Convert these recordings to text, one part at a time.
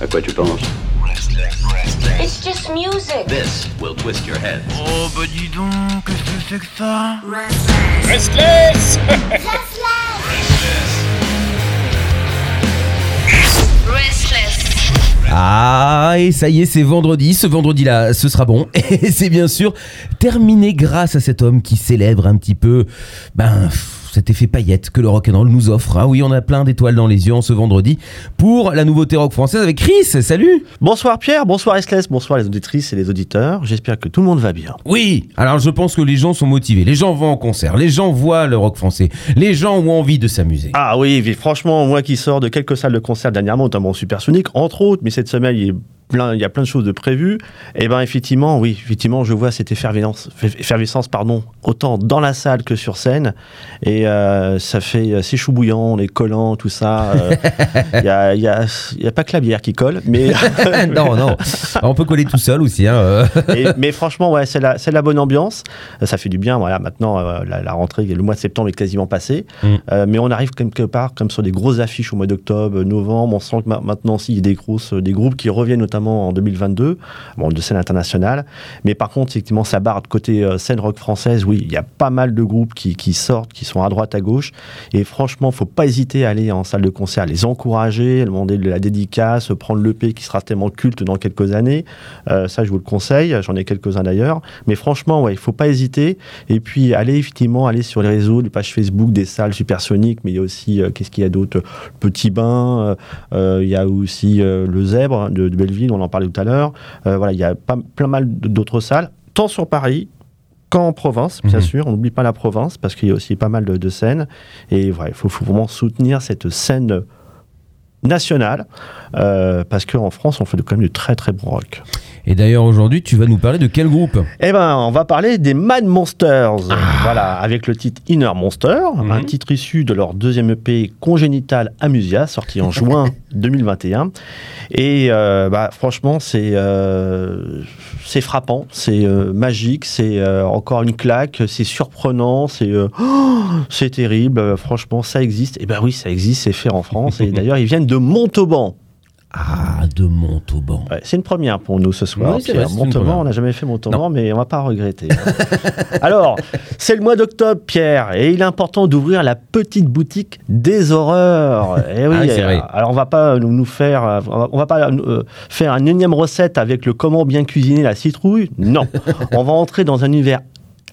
À quoi tu penses It's just music. This will twist your head. Oh bah dis donc, qu'est-ce que c'est que ça Restless Restless. Ah, et ça y est, c'est vendredi. Ce vendredi-là, ce sera bon. Et c'est bien sûr terminé grâce à cet homme qui célèbre un petit peu, ben, pff, cet effet paillette que le rock'n'roll nous offre. Ah oui, on a plein d'étoiles dans les yeux en ce vendredi pour la nouveauté rock française avec Chris. Salut Bonsoir Pierre, bonsoir Esclès, bonsoir les auditrices et les auditeurs. J'espère que tout le monde va bien. Oui, alors je pense que les gens sont motivés. Les gens vont en concert. Les gens voient le rock français. Les gens ont envie de s'amuser. Ah oui, franchement, moi qui sors de quelques salles de concert dernièrement, notamment Supersonic, entre autres, mais cette semaine, il est plein, il y a plein de choses de prévues. Et ben effectivement, oui, effectivement, je vois cette effervescence, effervescence pardon, autant dans la salle que sur scène. Et euh, ça fait, c'est chou bouillant, les collants, tout ça. euh, Il n'y a, a, a pas que la bière qui colle, mais non, non. On peut coller tout seul aussi. Hein. euh. Et- mais franchement, ouais, c'est la, c'est la bonne ambiance. Euh, Ça fait du bien. Voilà, maintenant, euh, la, la rentrée, le mois de septembre est quasiment passé. Mm. Euh, mais on arrive quelque part comme sur des grosses affiches au mois d'octobre, euh, novembre. On sent que ma- maintenant aussi, il y a des, grosses, des groupes qui reviennent notamment en 2022, bon, de scène internationale. Mais par contre, effectivement, ça barre de côté euh, scène rock française. Oui, il y a pas mal de groupes qui, sortent, qui sont à droite, à gauche. Et franchement, faut pas hésiter à aller en salle de concert, les encourager, demander de la dédicace, prendre l'EP qui sera tellement culte dans quelques années. Euh, ça, je vous le conseille. J'en ai quelques-uns d'ailleurs. Mais franchement, ouais, il faut pas hésiter. Et puis, aller effectivement, aller sur les réseaux, les pages Facebook des salles supersoniques. Mais il y a aussi, euh, qu'est-ce qu'il y a d'autre? Petit Bain. il y a aussi le Zèbre de Belleville, on en parlait tout à l'heure. Euh, voilà, il y a pas, plein mal d'autres salles, tant sur Paris qu'en province, bien Mhm. sûr. On n'oublie pas la province parce qu'il y a aussi pas mal de, de scènes. Et voilà, il faut, faut vraiment soutenir cette scène nationale euh, parce qu'en France, on fait quand même du très très bon rock. Et d'ailleurs, aujourd'hui, tu vas nous parler de quel groupe? Eh ben, on va parler des Mad Monsters. Voilà, avec le titre Inner Monster, un titre issu de leur deuxième EP Congénital Amusia, sorti en juin 2021. Et euh, bah, franchement, c'est euh, c'est frappant, c'est euh, magique, c'est encore une claque, c'est surprenant, c'est oh, c'est terrible. Franchement, ça existe. Et ben oui, ça existe, c'est fait en France. Et d'ailleurs, ils viennent de Montauban. Ah, de Montauban. Ouais, c'est une première pour nous ce soir. Oui, Pierre. vrai, Montauban, on n'a jamais fait Montauban, mais on va pas regretter. hein. Alors, c'est le mois d'octobre, Pierre, et il est important d'ouvrir la petite boutique des horreurs. Eh oui, Ah, c'est vrai. alors on va pas nous, faire, euh, on va, on va pas euh, faire une énième recette avec le comment bien cuisiner la citrouille. Non, on va entrer dans un univers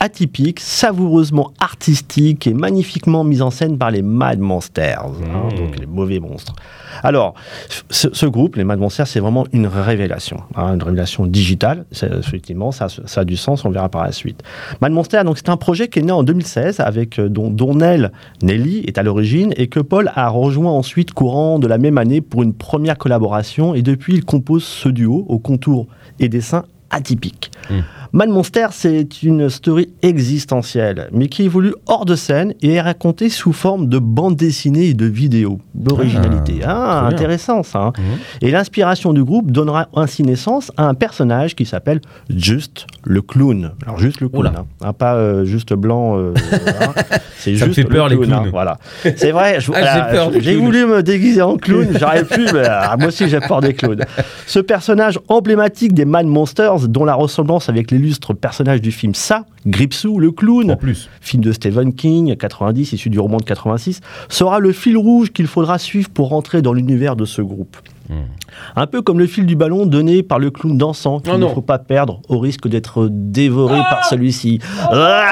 atypique, savoureusement artistique et magnifiquement mis en scène par les Mad Monsters, hein, Mmh. donc les mauvais monstres. Alors, ce, ce groupe, les Mad Monsters, c'est vraiment une révélation, hein, une révélation digitale. Effectivement, ça, ça a du sens, on verra par la suite. Mad Monster, donc c'est un projet qui est né en 2016 avec euh, dont, dont Nell Nelly est à l'origine et que Paul a rejoint ensuite courant de la même année pour une première collaboration et depuis il compose ce duo au contour et dessins atypiques. Mad Monster, c'est une story existentielle, mais qui évolue hors de scène et est racontée sous forme de bande dessinée et de vidéos. L'originalité. Ah, Ah, bien. intéressant ça. hein. Mhm. Et l'inspiration du groupe donnera ainsi naissance à un personnage qui s'appelle Juste le clown. Alors juste le clown, hein. Hein, pas euh, juste blanc. euh, hein. C'est juste fait peur, le les clown. hein, clowns. voilà. C'est vrai. Ah, j'ai voulu me déguiser en clown, j'aurais pu, mais ah, moi aussi j'ai peur des clowns. Ce personnage emblématique des Mad Monsters, dont la ressemblance avec l'illustre personnage du film Ça, Gripsou, le clown, En plus. film de Stephen King, 90, issu du roman de 86, sera le fil rouge qu'il faudra suivre pour rentrer dans l'univers de ce groupe. Un peu comme le fil du ballon donné par le clown dansant qu'il Oh ne faut pas perdre au risque d'être dévoré par celui-ci. Là,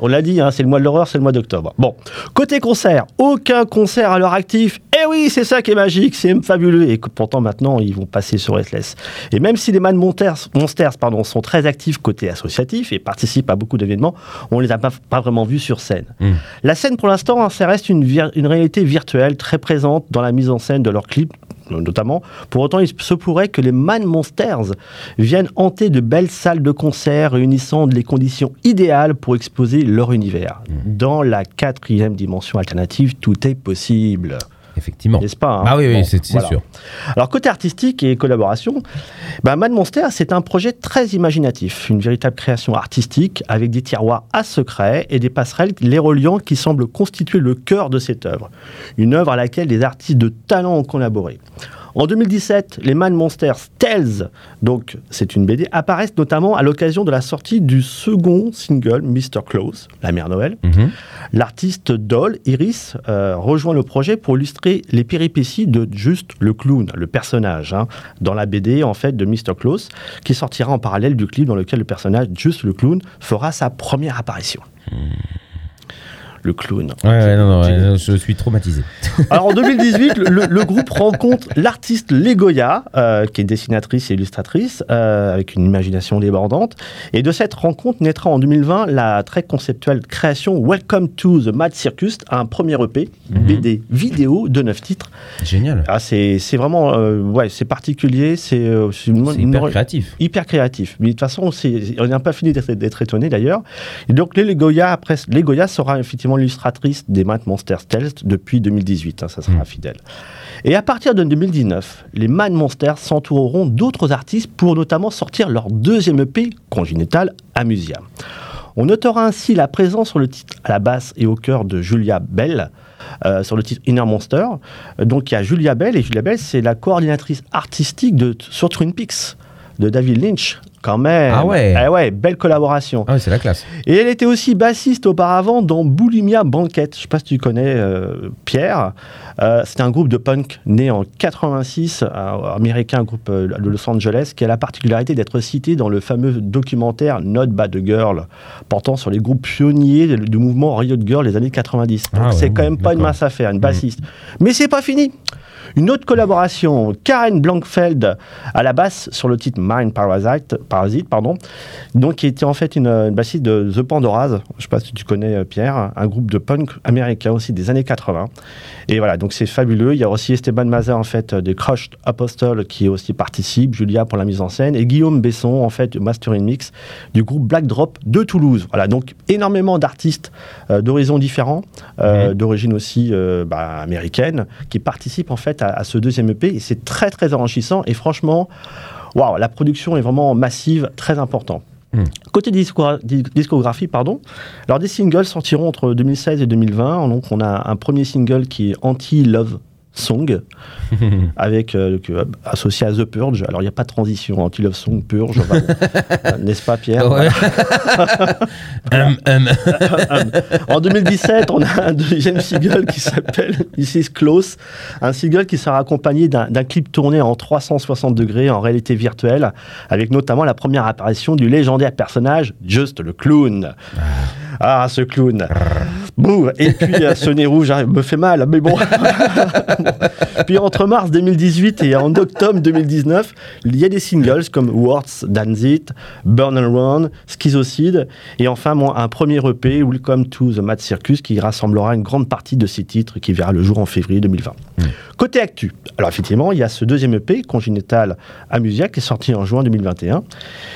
On l'a dit, hein, c'est le mois de l'horreur, c'est le mois d'octobre. Bon, côté concert, aucun concert à leur actif. Eh oui, c'est ça qui est magique, c'est fabuleux. Et que pourtant maintenant, ils vont passer sur Restless. Et même si les Mad Monsters, Monsters pardon, sont très actifs côté associatif et participent à beaucoup d'événements, on les a pas, pas vraiment vus sur scène. Mm. La scène, pour l'instant, hein, ça reste une, une réalité virtuelle très présente dans la mise en scène de leurs clips notamment. Pour autant, il se pourrait que les Man Monsters viennent hanter de belles salles de concert réunissant les conditions idéales pour exposer leur univers. Dans la quatrième dimension alternative, tout est possible. Effectivement. N'est-ce pas hein Ah oui, oui, Bon, c'est voilà. sûr. Alors côté artistique et collaboration, bah, Mad Monster c'est un projet très imaginatif, une véritable création artistique avec des tiroirs à secret et des passerelles les reliant qui semblent constituer le cœur de cette œuvre. Une œuvre à laquelle des artistes de talent ont collaboré. En 2017, les Mad Monsters Tales, donc c'est une BD, apparaissent notamment à l'occasion de la sortie du second single Mr. Close, la mère Noël. Mhm. L'artiste Doll, Iris, euh, rejoint le projet pour illustrer les péripéties de Juste le clown, le personnage, hein, dans la BD en fait de Mr. Close, qui sortira en parallèle du clip dans lequel le personnage Juste le clown fera sa première apparition. Le clown. Ouais, ouais, non, non, je suis traumatisé. Alors en 2018, le, le groupe rencontre l'artiste Legoya, euh, qui est dessinatrice et illustratrice, euh, avec une imagination débordante. Et de cette rencontre naîtra en 2020 la très conceptuelle création Welcome to the Mad Circus, un premier EP, BD vidéo de 9 titres. Génial. Ah, c'est vraiment, euh, ouais, c'est particulier, c'est euh, hyper créatif. hyper créatif. Mais de toute façon, on n'a pas fini d'être d'être étonné d'ailleurs. Et donc, les Legoya, après, Legoya sera effectivement l'illustratrice des Mad Monsters Tales depuis 2018. hein, ça sera Mm. fidèle. Et à partir de 2019, les Mad Monsters s'entoureront d'autres artistes pour notamment sortir leur deuxième EP, Congenital Amusia. On notera ainsi la présence sur le titre à la basse et au cœur de Julia Bell, euh, sur le titre Inner Monster. Donc il y a Julia Bell, et Julia Bell, c'est la coordinatrice artistique de, sur Twin Peaks de David Lynch. Quand même. Ah ouais. Eh ouais, belle collaboration. Ah ouais, c'est la classe. Et elle était aussi bassiste auparavant dans Boulimia Banquet. Je sais pas si tu connais euh, Pierre. Euh, C'était un groupe de punk né en 86, un américain, un groupe euh, de Los Angeles, qui a la particularité d'être cité dans le fameux documentaire Not Bad Girl, portant sur les groupes pionniers du mouvement Riot Girl des années 90. Donc Ah ouais, c'est quand même pas une mince affaire, une bassiste. Mais c'est pas fini. Une autre collaboration, Karen Blankfeld à la basse sur le titre Mind Parasite, Parasite pardon, donc qui était en fait une, une bassiste de The Pandoras, je ne sais pas si tu connais euh, Pierre, un groupe de punk américain aussi des années 80. Et voilà, donc c'est fabuleux. Il y a aussi Esteban Mazer en fait de Crushed Apostle qui aussi participe, Julia pour la mise en scène et Guillaume Besson en fait mastering mix du groupe Black Drop de Toulouse. Voilà, donc énormément d'artistes euh, d'horizons différents, euh, d'origine aussi euh, bah, américaine, qui participent en fait à, à ce deuxième EP et c'est très très enrichissant et franchement, waouh, la production est vraiment massive, très important. Mhm. Côté disco- di- discographie, pardon, alors des singles sortiront entre 2016 et 2020. Donc on a un premier single qui est Anti-Love Song, avec euh, associé à The Purge. Alors il n'y a pas de transition, Anti-Love Song, Purge, enfin, bon, euh, n'est-ce pas Pierre? Ouais. Hum, hum. En 2017, on a un deuxième single qui s'appelle This is Close, un single qui sera accompagné d'un d'un clip tourné en 360 degrés en réalité virtuelle, avec notamment la première apparition du légendaire personnage Just le clown. Ah, ce clown. Et puis euh, ce nez rouge hein, me fait mal, mais bon. puis entre mars 2018 et en octobre 2019, il y a des singles comme Words, Dance It, Burn and Run, Schizocide, et enfin un premier EP, Welcome to the Mad Circus, qui rassemblera une grande partie de ces titres qui verra le jour en février 2020. Côté actu, alors effectivement, il y a ce deuxième EP, Congenital Amusia, qui est sorti en juin 2021.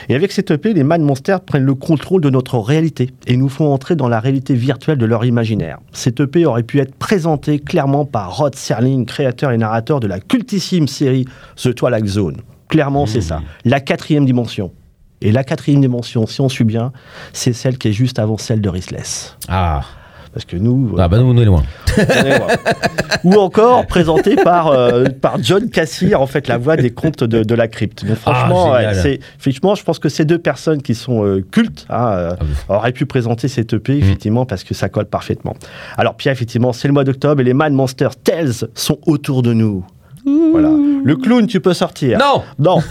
Et avec cet EP, les Mad Monsters prennent le contrôle de notre réalité et nous font entrer dans la réalité virtuelle de leur imaginaire. Cet EP aurait pu être présenté clairement par Rod Serling, créateur et narrateur de la cultissime série The Twilight Zone. Clairement, c'est ça. La quatrième dimension. Et la quatrième dimension, si on suit bien, c'est celle qui est juste avant celle de Rissless. Ah. Parce que nous, ah, bah nous, on est loin. on est loin. ou encore présenté par, euh, par John Cassier, en fait, la voix des contes de, de la crypte. Donc, franchement, Ah, ouais, effectivement, je pense que ces deux personnes qui sont euh, cultes hein, euh, Ah oui. auraient pu présenter cet EP, effectivement, parce que ça colle parfaitement. Alors, Pierre, effectivement, c'est le mois d'octobre et les Mad Monsters Tales sont autour de nous. Voilà. Le clown, tu peux sortir. Non Non.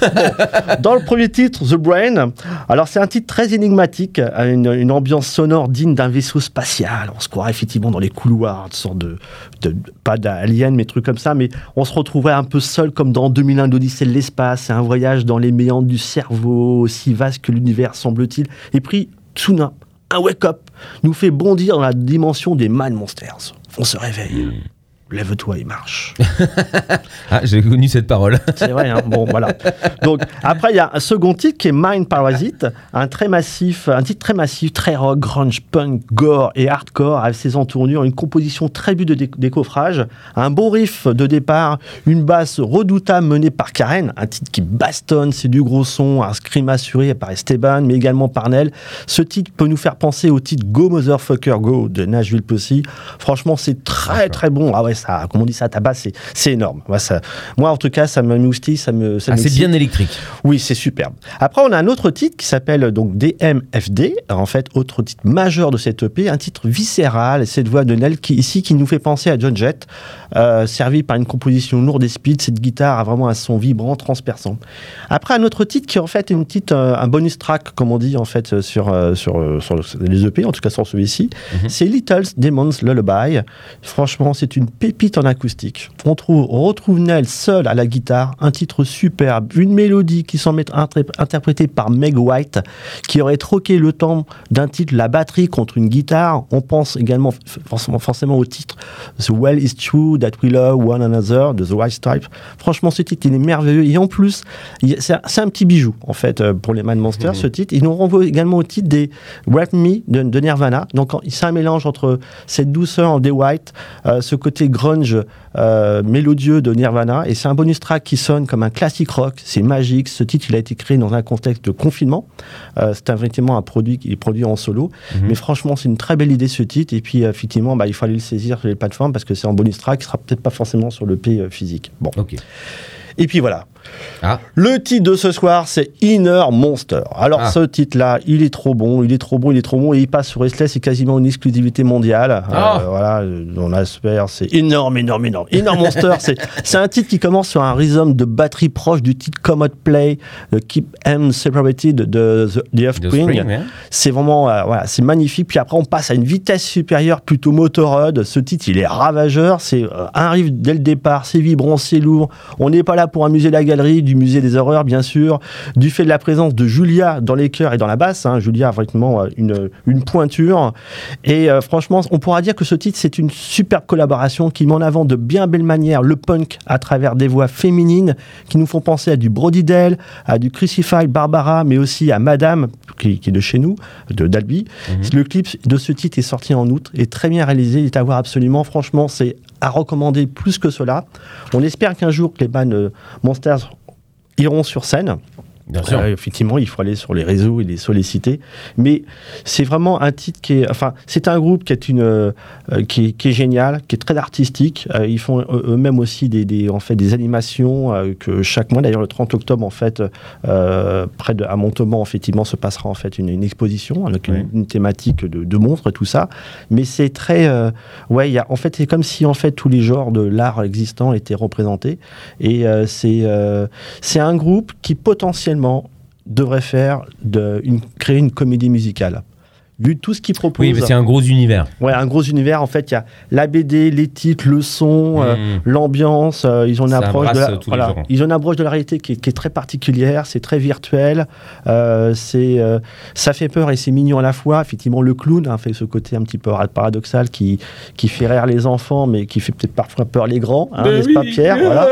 Dans le premier titre, The Brain, alors c'est un titre très énigmatique, à une, une ambiance sonore digne d'un vaisseau spatial. On se croirait effectivement dans les couloirs, une sorte de, de- pas d'alien, mais trucs comme ça, mais on se retrouverait un peu seul comme dans 2001 d'Odyssée de l'espace. C'est un voyage dans les méandres du cerveau, aussi vaste que l'univers semble-t-il. Et puis, Tsuna, un wake-up, nous fait bondir dans la dimension des Mad Monsters. On se réveille. Lève-toi et marche. Ah, j'ai connu cette parole. C'est vrai, hein bon, voilà. Donc, après, il y a un second titre qui est Mind Parasite, un très massif, un titre très massif, très rock, grunge, punk, gore et hardcore, avec ses entournures, une composition très but de dé- décoffrage, un beau riff de départ, une basse redoutable menée par Karen, un titre qui bastonne, c'est du gros son, un scream assuré par Esteban, mais également par Nel. Ce titre peut nous faire penser au titre Go Motherfucker Go de Nashville Pussy. Franchement, c'est très très bon. Ah ouais, ça, comme on dit ça, tabac, c'est énorme. Moi, ça, moi, en tout cas, ça me moustille, ça me. ça Ah, c'est bien électrique. Oui, c'est superbe. Après, on a un autre titre qui s'appelle donc DMFD. En fait, autre titre majeur de cette EP, un titre viscéral. Cette voix de Nel qui ici qui nous fait penser à John Jett, euh, servi par une composition lourde et speed. Cette guitare a vraiment un son vibrant, transperçant. Après, un autre titre qui en fait est une petite, euh, un bonus track, comme on dit en fait euh, sur euh, sur, sur les EP, en tout cas sur celui-ci. C'est Little Demons Lullaby. Franchement, c'est une pépite en acoustique. On, trouve, on retrouve Nell seul à la guitare, un titre superbe, une mélodie qui semble être interprétée par Meg White, qui aurait troqué le temps d'un titre la batterie contre une guitare. On pense également forcément, forcément au titre The Well is True That We Love One Another de The White Stripe. Franchement, ce titre, il est merveilleux. Et en plus, c'est un, petit bijou, en fait, euh, pour les Man Monsters, ce titre. Il nous renvoie également au titre des Wrap Me de, de Nirvana. Donc, en- c'est un mélange entre cette douceur des White, euh, ce côté grunge euh, mélodieux de Nirvana. Et c'est un bonus track qui sonne comme un classique rock. C'est magique. Ce titre, il a été créé dans un contexte de confinement. Euh, c'est un- effectivement un produit qui est produit en solo. Mais franchement, c'est une très belle idée ce titre. Et puis, effectivement, bah, il faut aller le saisir sur les plateformes parce que c'est en bonus track. Il sera peut-être pas forcément sur le P euh, physique. Bon. Ok. Et puis voilà. Ah. Le titre de ce soir, c'est Inner Monster. Alors, Ah. ce titre-là, il est trop bon, il est trop bon, il est trop bon, et il passe sur Restless, c'est quasiment une exclusivité mondiale. Ah. Euh, voilà, euh, on espère, c'est énorme, énorme, énorme. Inner Monster, c'est, un titre qui commence sur un rhythm de batterie proche du titre Commode Play, de Keep Em Separated de The, The Offspring. Spring, ouais. C'est vraiment, euh, voilà, c'est magnifique. Puis après, on passe à une vitesse supérieure, plutôt motorhead. Ce titre, il est ravageur. C'est euh, un riff dès le départ, c'est vibrant, c'est lourd. On n'est pas là pour amuser la galerie du musée des horreurs, bien sûr. Du fait de la présence de Julia dans les chœurs et dans la basse. hein. Julia a vraiment euh, une, une pointure. Et euh, franchement, on pourra dire que ce titre, c'est une superbe collaboration qui met en avant de bien belle manière le punk à travers des voix féminines qui nous font penser à du Brody Dell, à du Crucified Barbara, mais aussi à Madame, qui, qui est de chez nous, de d'Albi. Le clip de ce titre est sorti en août, est très bien réalisé, il est à voir absolument. Franchement, c'est à recommander plus que cela. On espère qu'un jour les bands euh, Monsters iront sur scène. Bien sûr. Euh, effectivement, il faut aller sur les réseaux et les solliciter. Mais c'est vraiment un titre qui est. Enfin, c'est un groupe qui est, une, euh, qui, est, qui est génial, qui est très artistique. Euh, ils font eux- eux-mêmes aussi des, des, en fait, des animations euh, que chaque mois, d'ailleurs le 30 octobre, en fait, euh, près de, à Montauban, effectivement, se passera en fait une, une exposition avec une, Oui. une thématique de, de monstres et tout ça. Mais c'est très. euh, ouais, y a, en fait, c'est comme si en fait tous les genres de l'art existant étaient représentés. Et euh, c'est euh, c'est un groupe qui potentiellement devrait faire de, créer une comédie musicale. Vu tout ce qu'il propose, Oui, mais c'est un gros univers. ouais, un gros univers. En fait, il y a la BD, les titres, le son, euh, Mm. l'ambiance. euh, ils ont une Ça approche de la, euh, voilà, ils ont une approche de la réalité qui est, qui est très particulière. C'est très virtuel. euh, c'est ça fait peur et c'est mignon à la fois. Effectivement, le clown hein, fait ce côté un petit peu paradoxal qui qui fait rire les enfants, mais qui fait peut-être parfois peur les grands, hein, n'est-ce pas, Pierre? Voilà.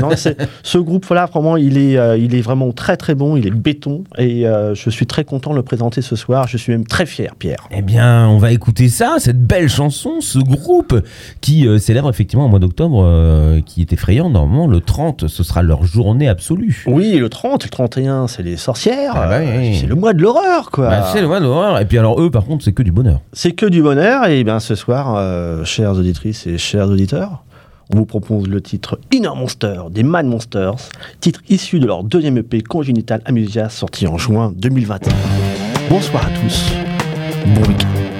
Non, c'est- ce groupe-là, vraiment, il est, il est vraiment très très bon, il est béton et je suis très content de le présenter ce soir. Je suis même très fier, Pierre. Eh bien, on va écouter ça, cette belle chanson, ce groupe qui euh, célèbre effectivement au mois d'octobre, euh, qui est effrayant. Normalement, le 30, ce sera leur journée absolue. Oui, le 30, le 31, c'est les sorcières. Ah bah oui, euh, oui. C'est le mois de l'horreur, quoi. Bah, c'est le mois d'horreur. Et puis alors, eux, par contre, c'est que du bonheur. c'est que du bonheur. Et bien ce soir, euh, chères auditrices et chers auditeurs, on vous propose le titre Inner Monster des Mad Monsters, titre issu de leur deuxième EP Congenital Amusia sorti en juin 2021. Bonsoir à tous. Bon.